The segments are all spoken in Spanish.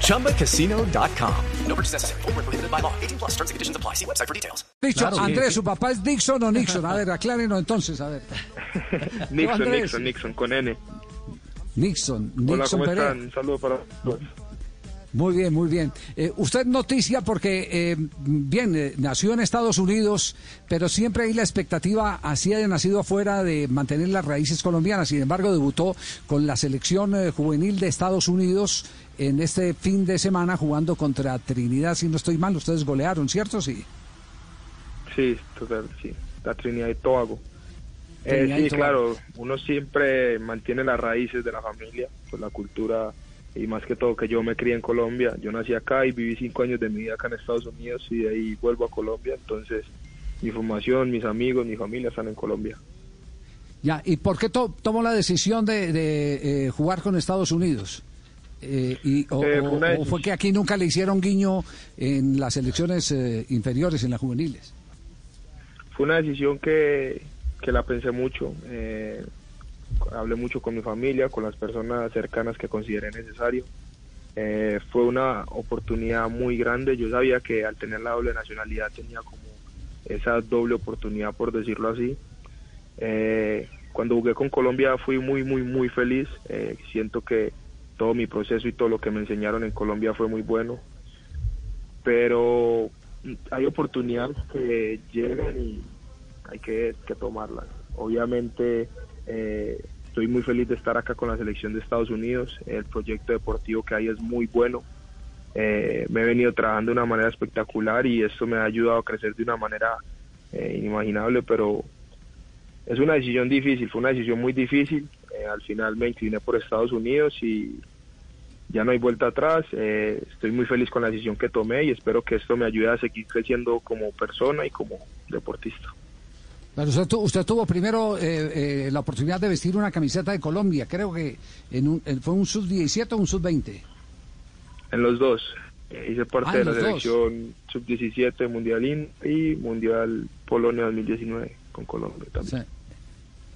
ChumbaCasino.com. No purchase necessary. Full prohibited by law. 18 plus terms and conditions apply. See website for details. Dicho, claro, Andrés, ¿su papá es Dixon o Nixon? A ver, aclárenos entonces, a ver. Nixon, Nixon, Nixon, con N. Nixon, Nixon Hola, ¿cómo Perea. están? Un saludo para todos. Muy bien, muy bien. Eh, usted noticia porque, eh, bien, eh, nació en Estados Unidos, pero siempre hay la expectativa, así haya nacido afuera, de mantener las raíces colombianas. Sin embargo, debutó con la selección eh, juvenil de Estados Unidos en este fin de semana jugando contra Trinidad. Si no estoy mal, ustedes golearon, ¿cierto? Sí. Sí, total, sí. La Trinidad y Tobago. Eh, Trinidad y sí, Tobago. claro, uno siempre mantiene las raíces de la familia, pues la cultura y más que todo que yo me crié en Colombia. Yo nací acá y viví cinco años de mi vida acá en Estados Unidos y de ahí vuelvo a Colombia. Entonces, mi formación, mis amigos, mi familia están en Colombia. Ya, ¿y por qué to- tomó la decisión de, de, eh, jugar con Estados Unidos? Eh, y, o, Eh, o- fue o que aquí nunca le hicieron guiño en las elecciones eh, inferiores, en las juveniles? Fue una decisión que, que la pensé mucho. Hablé mucho con mi familia, con las personas cercanas que consideré necesario. Eh, fue una oportunidad muy grande. Yo sabía que al tener la doble nacionalidad tenía como esa doble oportunidad, por decirlo así. Eh, cuando jugué con Colombia fui muy, muy, muy feliz. Eh, siento que todo mi proceso y todo lo que me enseñaron en Colombia fue muy bueno. Pero hay oportunidades que llegan y hay que, tomarlas. Obviamente estoy muy feliz de estar acá con la selección de Estados Unidos. El proyecto deportivo que hay es muy bueno. Eh, me he venido trabajando de una manera espectacular y esto me ha ayudado a crecer de una manera eh, inimaginable, pero es una decisión difícil, fue una decisión muy difícil. Eh, al final me incliné por Estados Unidos y ya no hay vuelta atrás. Estoy muy feliz con la decisión que tomé y espero que esto me ayude a seguir creciendo como persona y como deportista. Pero usted, usted tuvo primero eh, eh, la oportunidad de vestir una camiseta de Colombia, creo que en un, en- fue un sub-17 o un sub-20. En los dos. Eh, hice parte Ah, de la selección sub-17 Mundialín y Mundial Polonia 2019 con Colombia O también. sea,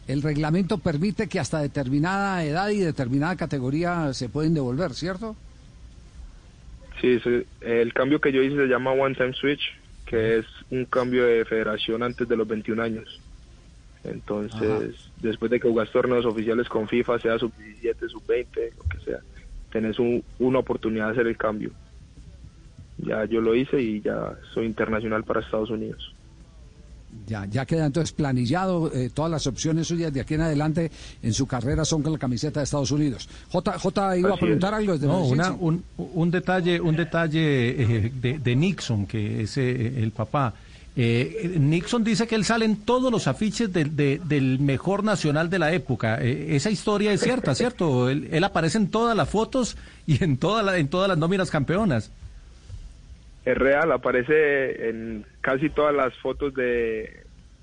el reglamento permite que hasta determinada edad y determinada categoría se pueden devolver, ¿cierto? Sí, sí, el cambio que yo hice se llama One Time Switch, que es un cambio de federación antes de los 21 años. Entonces, después de que jugás torneos oficiales con FIFA, sea sub-17, sub-20, lo que sea, tenés un- una oportunidad de hacer el cambio. Ya yo lo hice y ya soy internacional para Estados Unidos. Ya, ya queda entonces planillado, eh, todas las opciones suyas de aquí en adelante en su carrera son con la camiseta de Estados Unidos. J, J iba a preguntar es. algo desde No, una- un, un detalle, un detalle eh, de, de Nixon, que es eh, el papá. Nixon dice que él sale en todos los afiches del- de- del mejor nacional de la época. Esa historia es cierta, ¿cierto? Él, él aparece en todas las fotos y en, toda la- en todas las nóminas campeonas. Es real, aparece en casi todas las fotos de,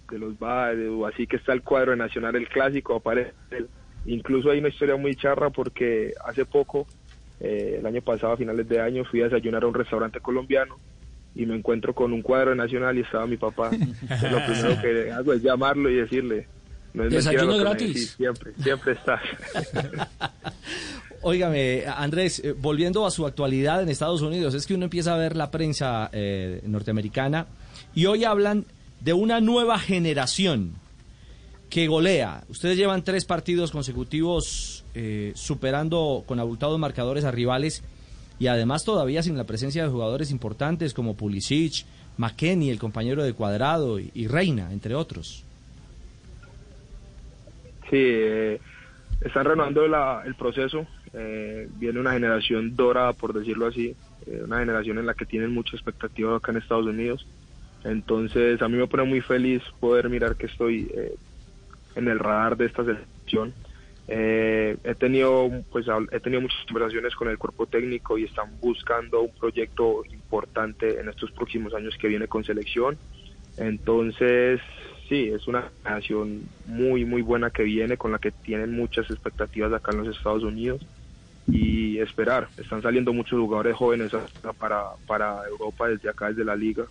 de los o así que está el cuadro de Nacional, el clásico, aparece. Incluso hay una historia muy charra porque hace poco, eh, el año pasado, a finales de año, fui a desayunar a un restaurante colombiano y me encuentro con un cuadro de Nacional y estaba mi papá. Entonces, lo primero que hago es llamarlo y decirle, no es Desayuno me gratis. decís, siempre, siempre estás. Óigame, Andrés, eh, volviendo a su actualidad en Estados Unidos, es que uno empieza a ver la prensa eh, norteamericana y hoy hablan de una nueva generación que golea. Ustedes llevan tres partidos consecutivos eh, superando con abultados marcadores a rivales y además todavía sin la presencia de jugadores importantes como Pulisic, McKenny, el compañero de Cuadrado y, Reina, entre otros. Sí, eh, están renovando la- el proceso. Eh, viene una generación dorada, por decirlo así, eh, una generación en la que tienen mucha expectativa acá en Estados Unidos. Entonces, a mí me pone muy feliz poder mirar que estoy eh, en el radar de esta selección. Eh, he tenido pues he tenido muchas conversaciones con el cuerpo técnico y están buscando un proyecto importante en estos próximos años que viene con selección Entonces, sí, es una generación muy, muy buena que viene, con la que tienen muchas expectativas acá en los Estados Unidos y esperar. Están saliendo muchos jugadores jóvenes para, para Europa desde acá, desde la liga.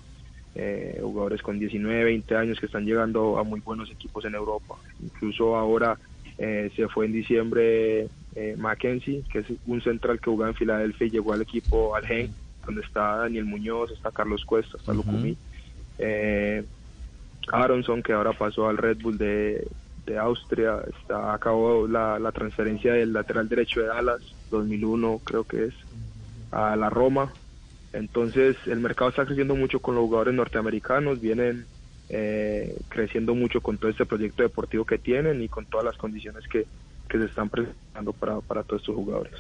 Eh, jugadores con 19, 20 años que están llegando a muy buenos equipos en Europa. Incluso ahora eh, se fue en diciembre eh, Mackenzie, que es un central que jugaba en Filadelfia y llegó al equipo al Gen, donde está Daniel Muñoz, está Carlos Cuesta, está Lucumí. Eh, Aronson, que ahora pasó al Red Bull de, de Austria, está acabó la, la transferencia del lateral derecho de Dallas, 2001 creo que es, a la Roma. Entonces el mercado está creciendo mucho con los jugadores norteamericanos, vienen eh, creciendo mucho con todo este proyecto deportivo que tienen y con todas las condiciones que, que se están presentando para, para todos estos jugadores.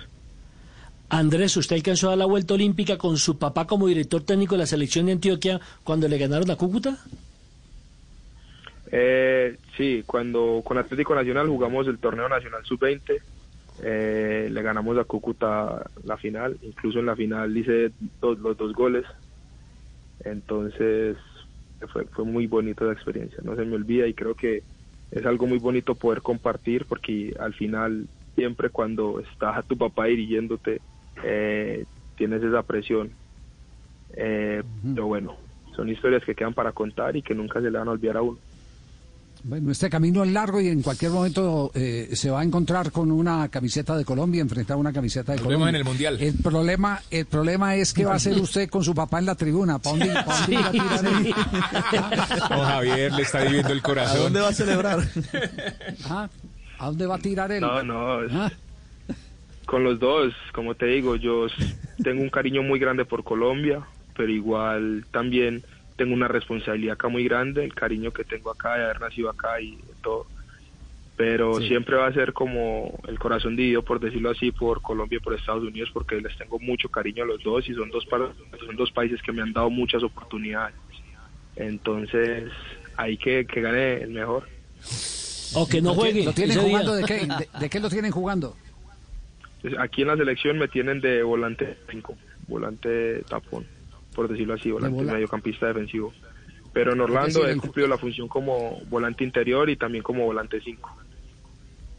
Andrés, usted alcanzó a dar la vuelta olímpica con su papá como director técnico de la selección de Antioquia cuando le ganaron a Cúcuta. Eh, sí, cuando con Atlético Nacional jugamos el torneo nacional sub-20, eh, le ganamos a Cúcuta la final, incluso en la final hice dos, los dos goles, entonces fue, fue muy bonita la experiencia, no se me olvida y creo que es algo muy bonito poder compartir porque al final siempre cuando está tu papá dirigiéndote eh, tienes esa presión, eh, pero bueno, son historias que quedan para contar y que nunca se le van a olvidar a uno. Bueno, este camino es largo y en cualquier momento eh, se va a encontrar con una camiseta de Colombia, enfrentar una camiseta de Nos Colombia. vemos en el Mundial. El problema, el problema es qué va a hacer usted con su papá en la tribuna. ¿Para dónde, pa' dónde a tirar él? Don Javier le está viviendo el corazón. va a celebrar? Ajá. ¿A dónde va a tirar él? No, no, es- Ah, con los dos, como te digo, yo tengo un cariño muy grande por Colombia, pero igual también tengo una responsabilidad acá muy grande, el cariño que tengo acá de haber nacido acá y todo. Pero siempre va a ser como el corazón dividido, por decirlo así, por Colombia y por Estados Unidos, porque les tengo mucho cariño a los dos y son dos, pa- son dos países que me han dado muchas oportunidades. Entonces, hay que, que gane el mejor. O que no ¿Lo, juegue. lo tienen jugando de qué? ¿De, de qué lo tienen jugando? Pues, Aquí en la selección me tienen de volante 5, volante tapón, por decirlo así, volante vola- mediocampista defensivo. Pero en Orlando he cumplido la función como volante interior y también como volante 5.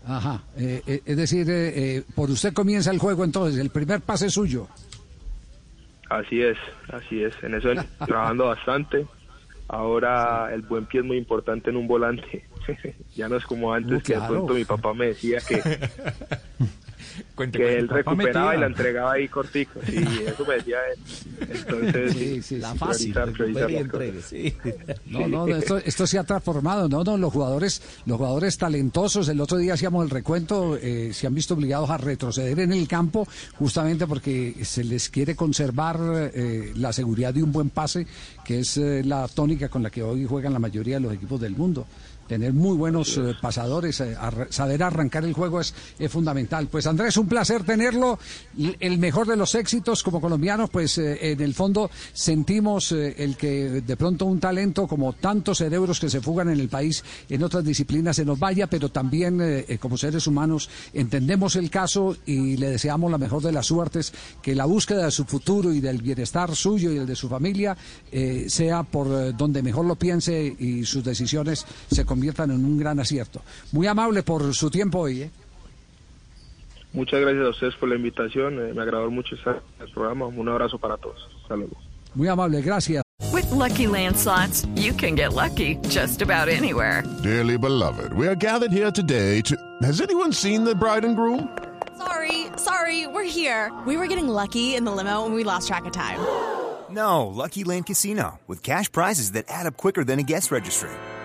Ajá. eh, eh, es decir, eh, eh, por usted comienza el juego entonces. El primer pase es suyo. Así es, así es. En eso trabajando bastante. Ahora el buen pie es muy importante en un volante. ya no es como antes Uh, que de pronto mi papá me decía que, Cuente, que cuente. él recuperaba y la entregaba ahí cortico. Sí, eso me decía él. Entonces, Sí, sí, La fácil, y entregue, sí. No, no, esto, esto se ha transformado. No, no, los jugadores, los jugadores talentosos. El otro día hacíamos el recuento, eh, se han visto obligados a retroceder en el campo justamente porque se les quiere conservar eh, la seguridad de un buen pase, que es eh, la tónica con la que hoy juegan la mayoría de los equipos del mundo. Tener muy buenos eh, pasadores, eh, saber arrancar el juego es, es fundamental. Pues Andrés, un placer tenerlo. El mejor de los éxitos como colombianos, pues eh, en el fondo sentimos eh, el que de pronto un talento como tantos cerebros que se fugan en el país en otras disciplinas se nos vaya, pero también como seres humanos entendemos el caso y le deseamos la mejor de las suertes, que la búsqueda de su futuro y del bienestar suyo y el de su familia sea por donde mejor lo piense y sus decisiones se conviertan en un gran acierto. Muy amable por su tiempo hoy. ¿eh? Muchas gracias a ustedes por la invitación. eh, me agradó mucho estar en el programa. Un abrazo para todos. Hasta luego. Muy amable, gracias. With Lucky Land slots, you can get lucky just about anywhere. Dearly beloved, we are gathered here today to. Has anyone seen the bride and groom? Sorry, sorry, we're here. We were getting lucky in the limo and we lost track of time. No, Lucky Land Casino, with cash prizes that add up quicker than a guest registry.